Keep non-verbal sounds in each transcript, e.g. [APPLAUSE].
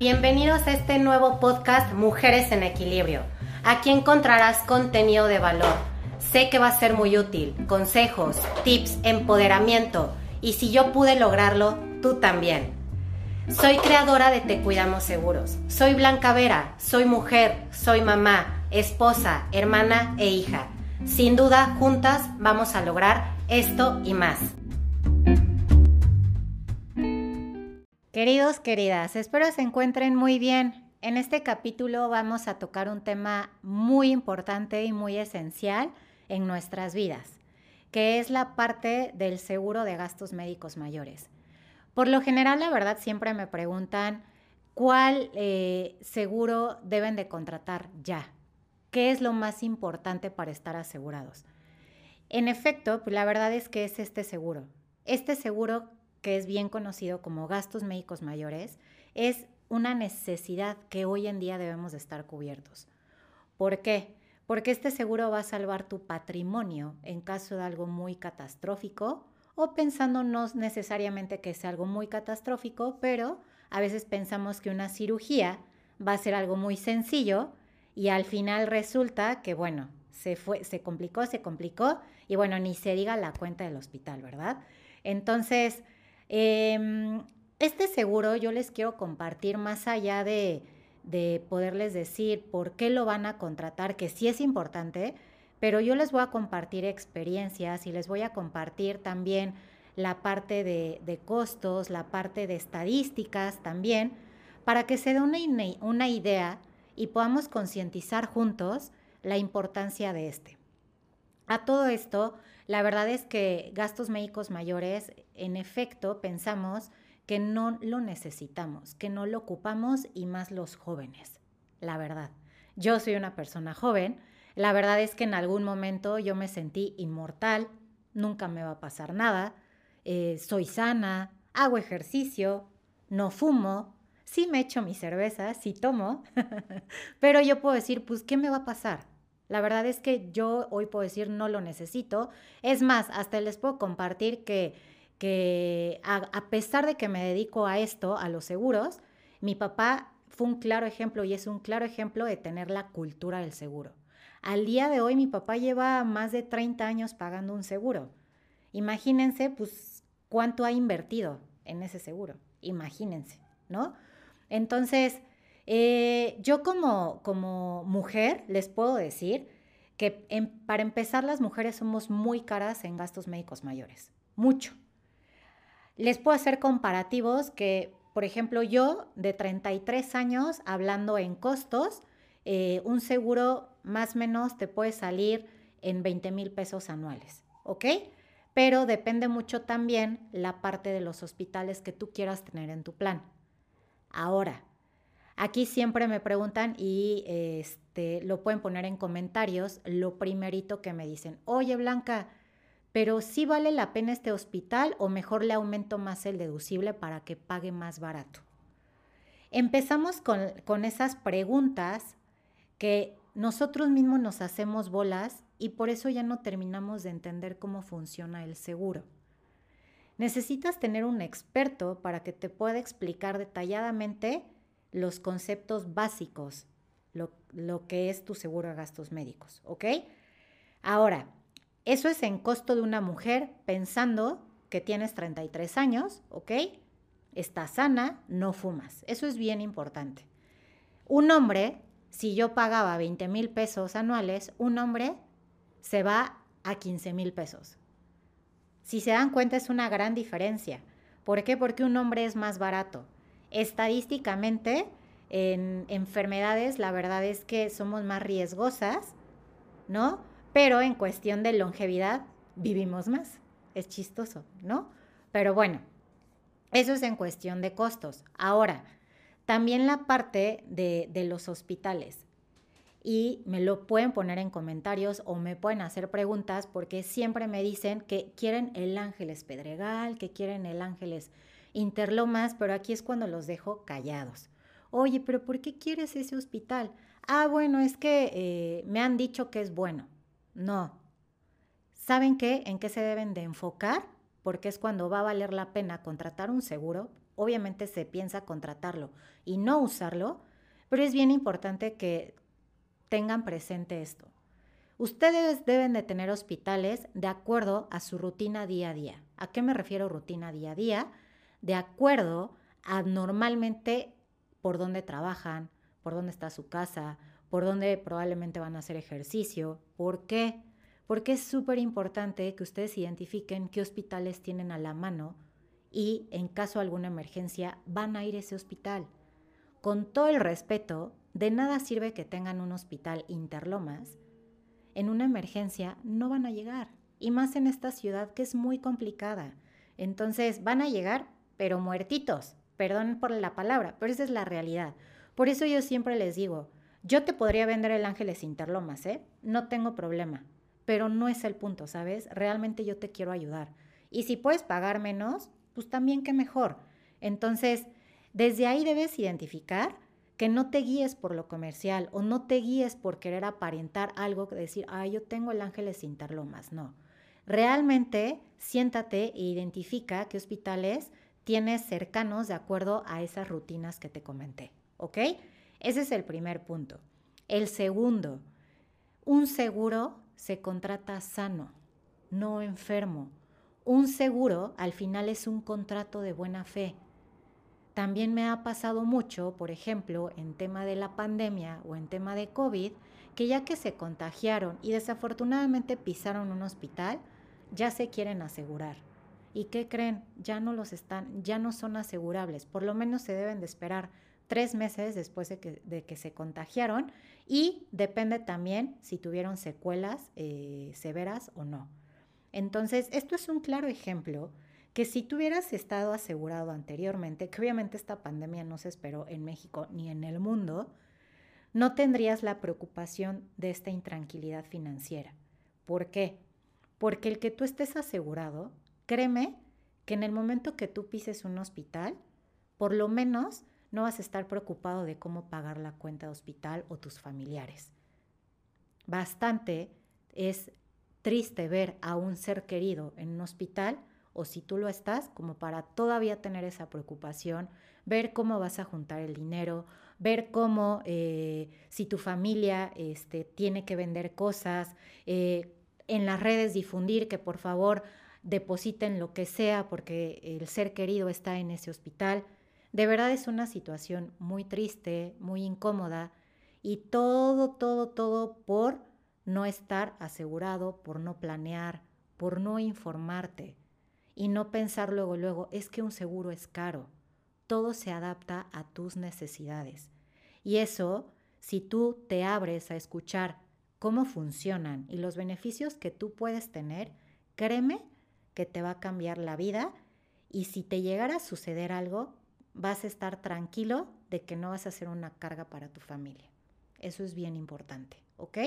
Bienvenidos a este nuevo podcast Mujeres en Equilibrio. Aquí encontrarás contenido de valor. Sé que va a ser muy útil, consejos, tips, empoderamiento y si yo pude lograrlo, tú también. Soy creadora de Te Cuidamos Seguros. Soy Blanca Vera, soy mujer, soy mamá, esposa, hermana e hija. Sin duda, juntas vamos a lograr esto y más. Queridos, queridas, espero se encuentren muy bien. En este capítulo vamos a tocar un tema muy importante y muy esencial en nuestras vidas, que es la parte del seguro de gastos médicos mayores. Por lo general, la verdad, siempre me preguntan cuál eh, seguro deben de contratar ya. ¿Qué es lo más importante para estar asegurados? En efecto, pues la verdad es que es este seguro. Este seguro que es bien conocido como gastos médicos mayores, es una necesidad que hoy en día debemos de estar cubiertos. ¿Por qué? Porque este seguro va a salvar tu patrimonio en caso de algo muy catastrófico o pensando no necesariamente que sea algo muy catastrófico, pero a veces pensamos que una cirugía va a ser algo muy sencillo y al final resulta que, bueno, se, fue, se complicó, se complicó y bueno, ni se diga la cuenta del hospital, ¿verdad? Entonces, Em, este seguro yo les quiero compartir más allá de, de poderles decir por qué lo van a contratar, que sí es importante, pero yo les voy a compartir experiencias y les voy a compartir también la parte de, de costos, la parte de estadísticas también, para que se dé una, una idea y podamos concientizar juntos la importancia de este. A todo esto, la verdad es que gastos médicos mayores, en efecto, pensamos que no lo necesitamos, que no lo ocupamos y más los jóvenes, la verdad. Yo soy una persona joven, la verdad es que en algún momento yo me sentí inmortal, nunca me va a pasar nada, eh, soy sana, hago ejercicio, no fumo, sí me echo mi cerveza, sí tomo, [LAUGHS] pero yo puedo decir, pues, ¿qué me va a pasar? La verdad es que yo hoy puedo decir no lo necesito. Es más, hasta les puedo compartir que, que a, pesar de que me dedico a esto, a los seguros, mi papá fue un claro ejemplo y es un claro ejemplo de tener la cultura del seguro. Al día de hoy mi papá lleva más de 30 años pagando un seguro. Imagínense, pues, cuánto ha invertido en ese seguro. Imagínense, ¿no? Entonces, eh, yo como, mujer les puedo decir que para empezar las mujeres somos muy caras en gastos médicos mayores, mucho. Les puedo hacer comparativos que, por ejemplo, yo de 33 años, hablando en costos, eh, un seguro más o menos te puede salir en 20 mil pesos anuales, ¿ok? Pero depende mucho también la parte de los hospitales que tú quieras tener en tu plan. Ahora, Aquí siempre me preguntan y este, lo pueden poner en comentarios, lo primerito que me dicen, oye Blanca, pero sí vale la pena este hospital o mejor le aumento más el deducible para que pague más barato. Empezamos con, con esas preguntas que nosotros mismos nos hacemos bolas y por eso ya no terminamos de entender cómo funciona el seguro. Necesitas tener un experto para que te pueda explicar detalladamente los conceptos básicos, lo, que es tu seguro de gastos médicos, ¿ok? Ahora, eso es en costo de una mujer pensando que tienes 33 años, ¿ok? Estás sana, no fumas. Eso es bien importante. Un hombre, si yo pagaba 20 mil pesos anuales, un hombre se va a 15 mil pesos. Si se dan cuenta es una gran diferencia. ¿Por qué? Porque un hombre es más barato. Estadísticamente, en enfermedades, la verdad es que somos más riesgosas, ¿no? Pero en cuestión de longevidad, vivimos más. Es chistoso, ¿no? Pero bueno, eso es en cuestión de costos. Ahora, también la parte de, de los hospitales. Y me lo pueden poner en comentarios o me pueden hacer preguntas porque siempre me dicen que quieren el Ángeles Pedregal, que quieren el Ángeles Interlomas, pero aquí es cuando los dejo callados. Oye, pero ¿por qué quieres ese hospital? Ah, bueno, es que eh, me han dicho que es bueno. No. ¿Saben qué? ¿En qué se deben de enfocar? porque es cuando va a valer la pena contratar un seguro. Obviamente se piensa contratarlo y no usarlo, pero es bien importante que tengan presente esto. Ustedes deben de tener hospitales de acuerdo a su rutina día a día. ¿A qué me refiero rutina día a día? De acuerdo a normalmente por dónde trabajan, por dónde está su casa, por dónde probablemente van a hacer ejercicio. ¿Por qué? Porque es súper importante que ustedes identifiquen qué hospitales tienen a la mano y en caso de alguna emergencia van a ir a ese hospital. Con todo el respeto, de nada sirve que tengan un hospital interlomas. En una emergencia no van a llegar. Y más en esta ciudad que es muy complicada. Entonces van a llegar, pero muertitos. Perdón por la palabra, pero esa es la realidad. Por eso yo siempre les digo, yo te podría vender el Ángeles Interlomas, ¿eh? No tengo problema, pero no es el punto, ¿sabes? Realmente yo te quiero ayudar. Y si puedes pagar menos, pues también qué mejor. Entonces, desde ahí debes identificar que no te guíes por lo comercial o no te guíes por querer aparentar algo que decir, ah, yo tengo el Ángeles Interlomas. No. Realmente siéntate e identifica qué hospitales tienes cercanos de acuerdo a esas rutinas que te comenté. ¿Ok? Ese es el primer punto. El segundo, un seguro se contrata sano, no enfermo. Un seguro al final es un contrato de buena fe. También me ha pasado mucho, por ejemplo, en tema de la pandemia o en tema de COVID, que ya que se contagiaron y desafortunadamente pisaron un hospital, ya se quieren asegurar. ¿Y qué creen? Ya no los están, ya no son asegurables. Por lo menos se deben de esperar tres meses después de que, se contagiaron y depende también si tuvieron secuelas eh, severas o no. Entonces, esto es un claro ejemplo que si tuvieras estado asegurado anteriormente, que obviamente esta pandemia no se esperó en México ni en el mundo, no tendrías la preocupación de esta intranquilidad financiera. ¿Por qué? Porque el que tú estés asegurado, créeme que en el momento que tú pises un hospital, por lo menos no vas a estar preocupado de cómo pagar la cuenta de hospital o tus familiares. Bastante es triste ver a un ser querido en un hospital o si tú lo estás, como para todavía tener esa preocupación, ver cómo vas a juntar el dinero, ver cómo eh, si tu familia este, tiene que vender cosas, eh, en las redes difundir que por favor depositen lo que sea porque el ser querido está en ese hospital. De verdad es una situación muy triste, muy incómoda y todo, todo, todo por no estar asegurado, por no planear, por no informarte y no pensar luego, luego, es que un seguro es caro. Todo se adapta a tus necesidades. Y eso, si tú te abres a escuchar cómo funcionan y los beneficios que tú puedes tener, créeme que te va a cambiar la vida y si te llegara a suceder algo, vas a estar tranquilo de que no vas a ser una carga para tu familia. Eso es bien importante, ¿ok?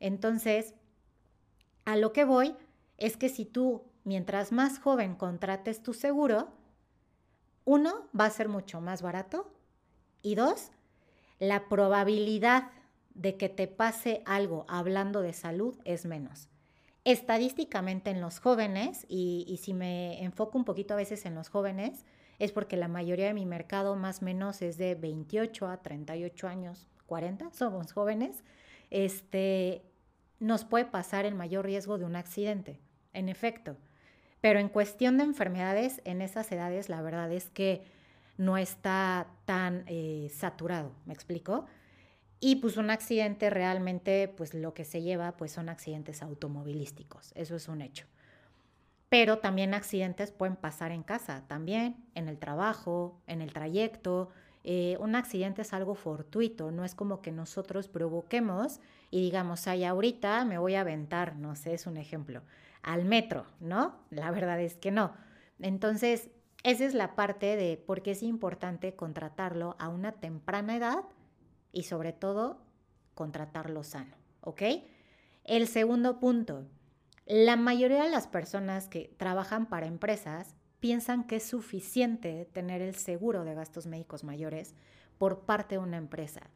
Entonces, a lo que voy es que si tú, mientras más joven contrates tu seguro, uno, va a ser mucho más barato y dos, la probabilidad de que te pase algo hablando de salud es menos. Estadísticamente en los jóvenes, y, si me enfoco un poquito a veces en los jóvenes, es porque la mayoría de mi mercado más o menos es de 28 a 38 años, 40, somos jóvenes, este, nos puede pasar el mayor riesgo de un accidente, en efecto. Pero en cuestión de enfermedades, en esas edades la verdad es que no está tan eh, saturado, ¿me explico? Y pues un accidente realmente, pues lo que se lleva, pues son accidentes automovilísticos, eso es un hecho. Pero también accidentes pueden pasar en casa, también en el trabajo, en el trayecto. Eh, un accidente es algo fortuito, no es como que nosotros provoquemos y digamos, ay, ahorita me voy a aventar, no sé, es un ejemplo, al metro, ¿no? La verdad es que no. Entonces, esa es la parte de por qué es importante contratarlo a una temprana edad y sobre todo contratarlo sano, ¿ok? El segundo punto, la mayoría de las personas que trabajan para empresas piensan que es suficiente tener el seguro de gastos médicos mayores por parte de una empresa.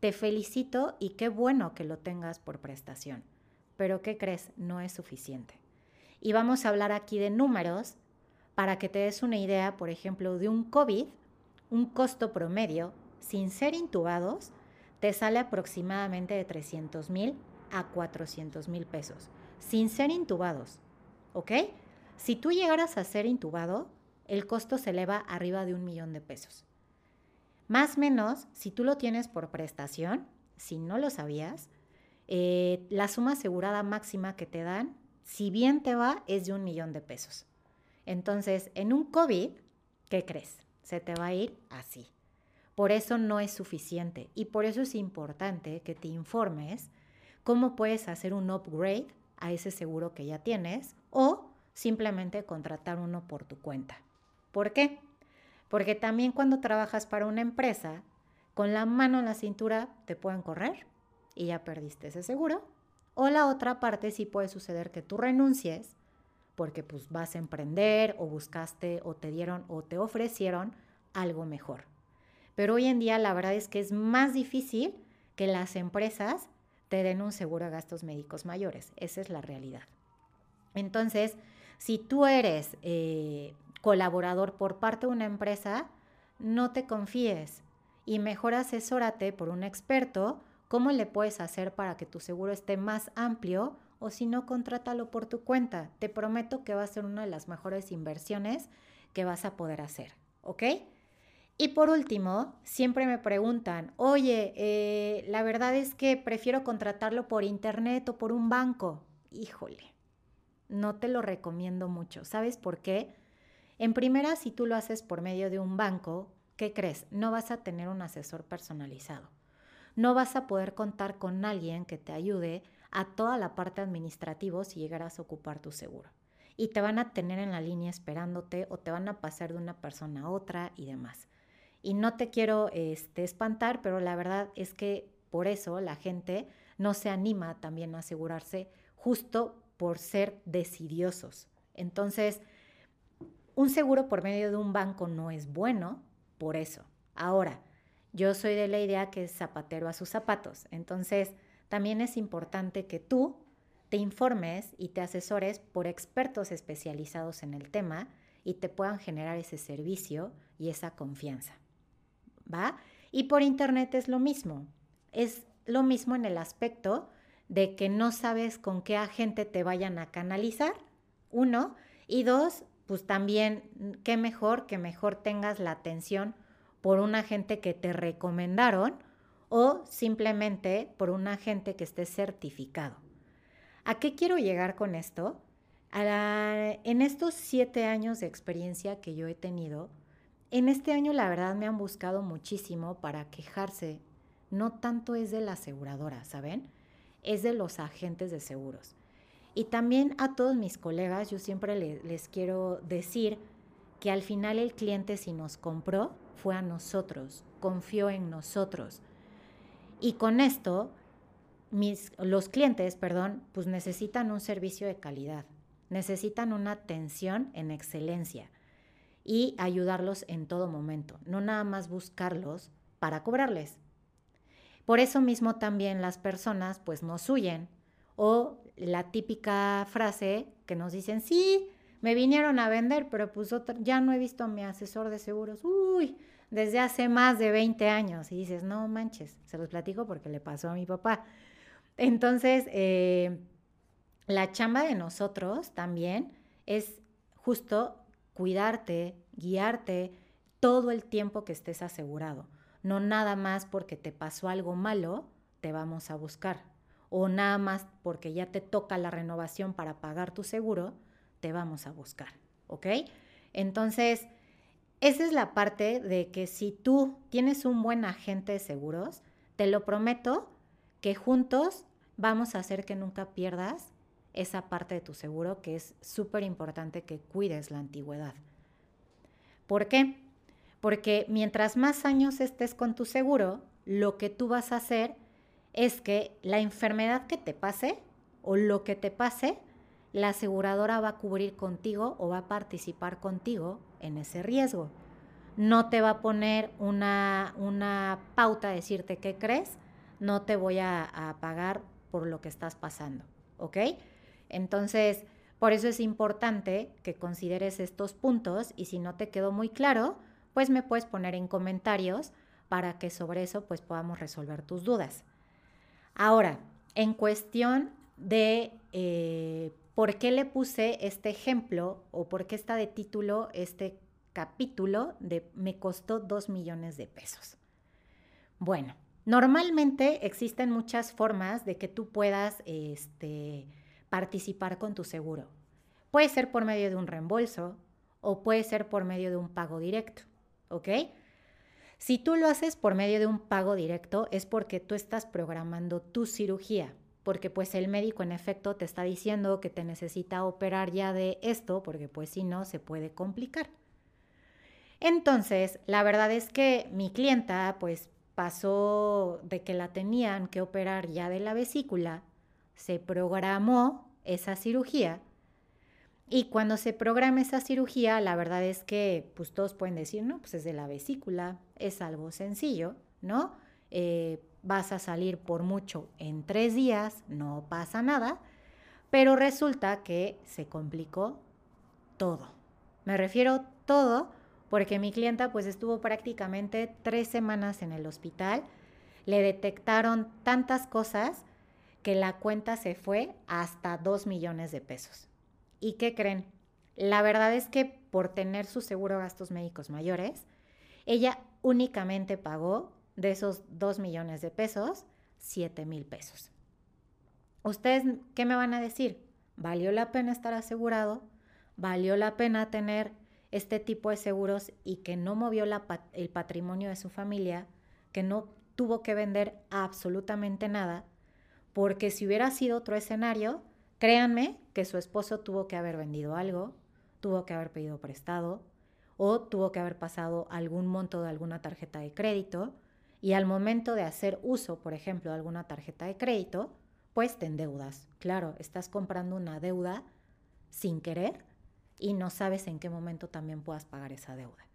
Te felicito y qué bueno que lo tengas por prestación. Pero ¿qué crees? No es suficiente. Y vamos a hablar aquí de números para que te des una idea, por ejemplo, de un COVID, un costo promedio, sin ser intubados, te sale aproximadamente de 300 mil a 400 mil pesos, sin ser intubados. ¿Ok? Si tú llegaras a ser intubado, el costo se eleva arriba de un millón de pesos. Más menos, si tú lo tienes por prestación, si no lo sabías, eh, la suma asegurada máxima que te dan, si bien te va, es de un millón de pesos. Entonces, en un COVID, ¿qué crees? Se te va a ir así. Por eso no es suficiente y por eso es importante que te informes cómo puedes hacer un upgrade a ese seguro que ya tienes o simplemente contratar uno por tu cuenta. ¿Por qué? Porque también cuando trabajas para una empresa, con la mano en la cintura te pueden correr y ya perdiste ese seguro. O la otra parte sí puede suceder que tú renuncies porque pues vas a emprender o buscaste o te dieron o te ofrecieron algo mejor. Pero hoy en día la verdad es que es más difícil que las empresas te den un seguro de gastos médicos mayores. Esa es la realidad. Entonces, si tú eres eh, colaborador por parte de una empresa, no te confíes y mejor asesórate por un experto cómo le puedes hacer para que tu seguro esté más amplio o si no, contrátalo por tu cuenta. Te prometo que va a ser una de las mejores inversiones que vas a poder hacer, ¿ok? Y por último, siempre me preguntan, oye, eh, la verdad es que prefiero contratarlo por internet o por un banco. Híjole, no te lo recomiendo mucho. ¿Sabes por qué? En primera, si tú lo haces por medio de un banco, ¿qué crees? No vas a tener un asesor personalizado. No vas a poder contar con alguien que te ayude a toda la parte administrativa si llegaras a ocupar tu seguro. Y te van a tener en la línea esperándote o te van a pasar de una persona a otra y demás. Y no te quiero este, espantar, pero la verdad es que por eso la gente no se anima también a asegurarse justo por ser decidiosos. Entonces, un seguro por medio de un banco no es bueno por eso. Ahora, yo soy de la idea que es zapatero a sus zapatos. Entonces, también es importante que tú te informes y te asesores por expertos especializados en el tema y te puedan generar ese servicio y esa confianza. Y por internet es lo mismo. Es lo mismo en el aspecto de que no sabes con qué agente te vayan a canalizar, uno, y dos, pues también, qué mejor que mejor tengas la atención por un agente que te recomendaron o simplemente por un agente que esté certificado. ¿A qué quiero llegar con esto? en estos siete años de experiencia que yo he tenido, en este año la verdad me han buscado muchísimo para quejarse. No tanto es de la aseguradora, ¿saben? Es de los agentes de seguros. Y también a todos mis colegas, yo siempre les quiero decir que al final el cliente si nos compró fue a nosotros, confió en nosotros. Y con esto, mis, los clientes, perdón, pues necesitan un servicio de calidad, necesitan una atención en excelencia y ayudarlos en todo momento, no nada más buscarlos para cobrarles. Por eso mismo también las personas pues nos huyen o la típica frase que nos dicen, sí, me vinieron a vender, pero pues ya no he visto a mi asesor de seguros. Uy, desde hace más de 20 años. Y dices, no manches, se los platico porque le pasó a mi papá. Entonces, eh, la chamba de nosotros también es justo cuidarte, guiarte todo el tiempo que estés asegurado. No nada más porque te pasó algo malo, te vamos a buscar. O nada más porque ya te toca la renovación para pagar tu seguro, te vamos a buscar. ¿Ok? Entonces, esa es la parte de que si tú tienes un buen agente de seguros, te lo prometo que juntos vamos a hacer que nunca pierdas esa parte de tu seguro que es súper importante que cuides la antigüedad. ¿Por qué? Porque mientras más años estés con tu seguro, lo que tú vas a hacer es que la enfermedad que te pase o lo que te pase, la aseguradora va a cubrir contigo o va a participar contigo en ese riesgo. No te va a poner una, una pauta, decirte qué crees, no te voy a, a pagar por lo que estás pasando, ¿ok? Entonces, Por eso es importante que consideres estos puntos y si no te quedó muy claro, pues me puedes poner en comentarios para que sobre eso pues podamos resolver tus dudas. Ahora, en cuestión de eh, por qué le puse este ejemplo o por qué está de título este capítulo de me costó dos millones de pesos. Bueno, normalmente existen muchas formas de que tú puedas este, participar con tu seguro. Puede ser por medio de un reembolso o puede ser por medio de un pago directo, ¿ok? Si tú lo haces por medio de un pago directo es porque tú estás programando tu cirugía, porque pues el médico en efecto te está diciendo que te necesita operar ya de esto, porque pues si no se puede complicar. Entonces, la verdad es que mi clienta pues pasó de que la tenían que operar ya de la vesícula, se programó esa cirugía y cuando se programa esa cirugía, la verdad es que pues todos pueden decir, no, pues es de la vesícula, es algo sencillo, ¿no? Eh, vas a salir por mucho en tres días, no pasa nada, pero resulta que se complicó todo. Me refiero todo porque mi clienta pues estuvo prácticamente tres semanas en el hospital, le detectaron tantas cosas que la cuenta se fue hasta dos millones de pesos. ¿Y qué creen? La verdad es que por tener su seguro de gastos médicos mayores, ella únicamente pagó de esos 2 millones de pesos, 7 mil pesos. ¿Ustedes qué me van a decir? ¿Valió la pena estar asegurado? ¿Valió la pena tener este tipo de seguros y que no movió el patrimonio de su familia, que no tuvo que vender absolutamente nada? Porque si hubiera sido otro escenario, créanme que su esposo tuvo que haber vendido algo, tuvo que haber pedido prestado o tuvo que haber pasado algún monto de alguna tarjeta de crédito y al momento de hacer uso, por ejemplo, de alguna tarjeta de crédito, pues te endeudas. Claro, estás comprando una deuda sin querer y no sabes en qué momento también puedas pagar esa deuda.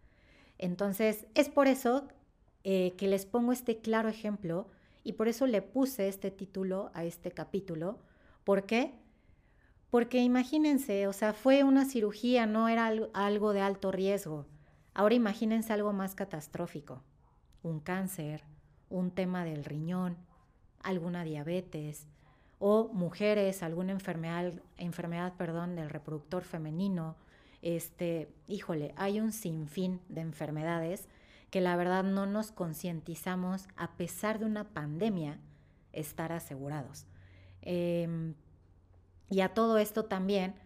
Entonces, es por eso eh, que les pongo este claro ejemplo y por eso le puse este título a este capítulo. ¿Por qué? Porque imagínense, o sea, fue una cirugía, no era algo de alto riesgo. Ahora imagínense algo más catastrófico un cáncer, un tema del riñón, alguna diabetes o mujeres, alguna enfermedad, enfermedad perdón, del reproductor femenino. Este, híjole, hay un sinfín de enfermedades que la verdad no nos concientizamos a pesar de una pandemia estar asegurados. Em, y a todo esto también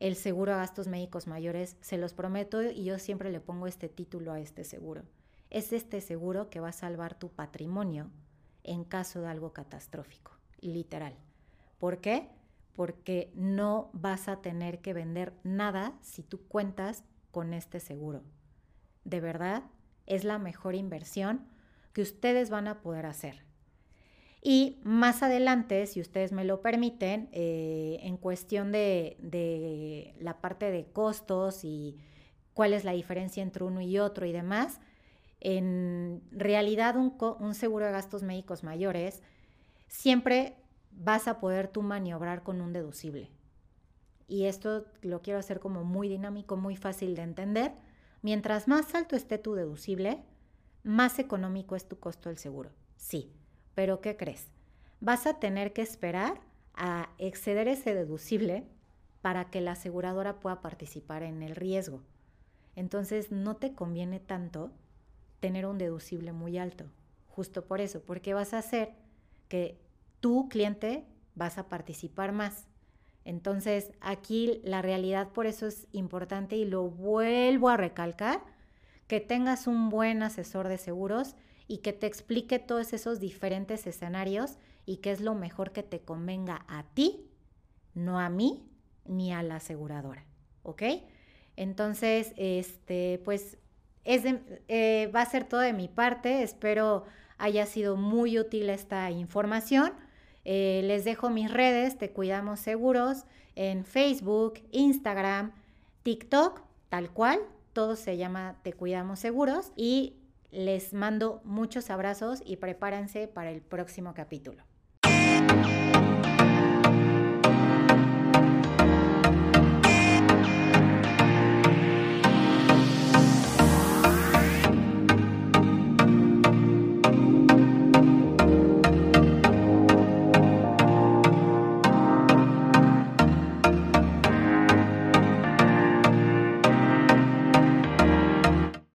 el seguro a gastos médicos mayores, se los prometo y yo siempre le pongo este título a este seguro es este seguro que va a salvar tu patrimonio en caso de algo catastrófico, literal. ¿Por qué? Porque no vas a tener que vender nada si tú cuentas con este seguro. De verdad, es la mejor inversión que ustedes van a poder hacer. Y más adelante, si ustedes me lo permiten, eh, en cuestión de, de la parte de costos y cuál es la diferencia entre uno y otro y demás, en realidad un, seguro de gastos médicos mayores, siempre vas a poder tú maniobrar con un deducible. Y esto lo quiero hacer como muy dinámico, muy fácil de entender. Mientras más alto esté tu deducible, más económico es tu costo del seguro. Sí, pero ¿qué crees? Vas a tener que esperar a exceder ese deducible para que la aseguradora pueda participar en el riesgo. Entonces no te conviene tanto tener un deducible muy alto. Justo por eso, porque vas a hacer que tu cliente vas a participar más. Entonces, aquí la realidad por eso es importante y lo vuelvo a recalcar, que tengas un buen asesor de seguros y que te explique todos esos diferentes escenarios y qué es lo mejor que te convenga a ti, no a mí ni a la aseguradora, ¿ok? Entonces, este, pues eh, va a ser todo de mi parte. Espero haya sido muy útil esta información. Eh, les dejo mis redes, Te Cuidamos Seguros, en Facebook, Instagram, TikTok, tal cual. Todo se llama Te Cuidamos Seguros. Y les mando muchos abrazos y prepárense para el próximo capítulo.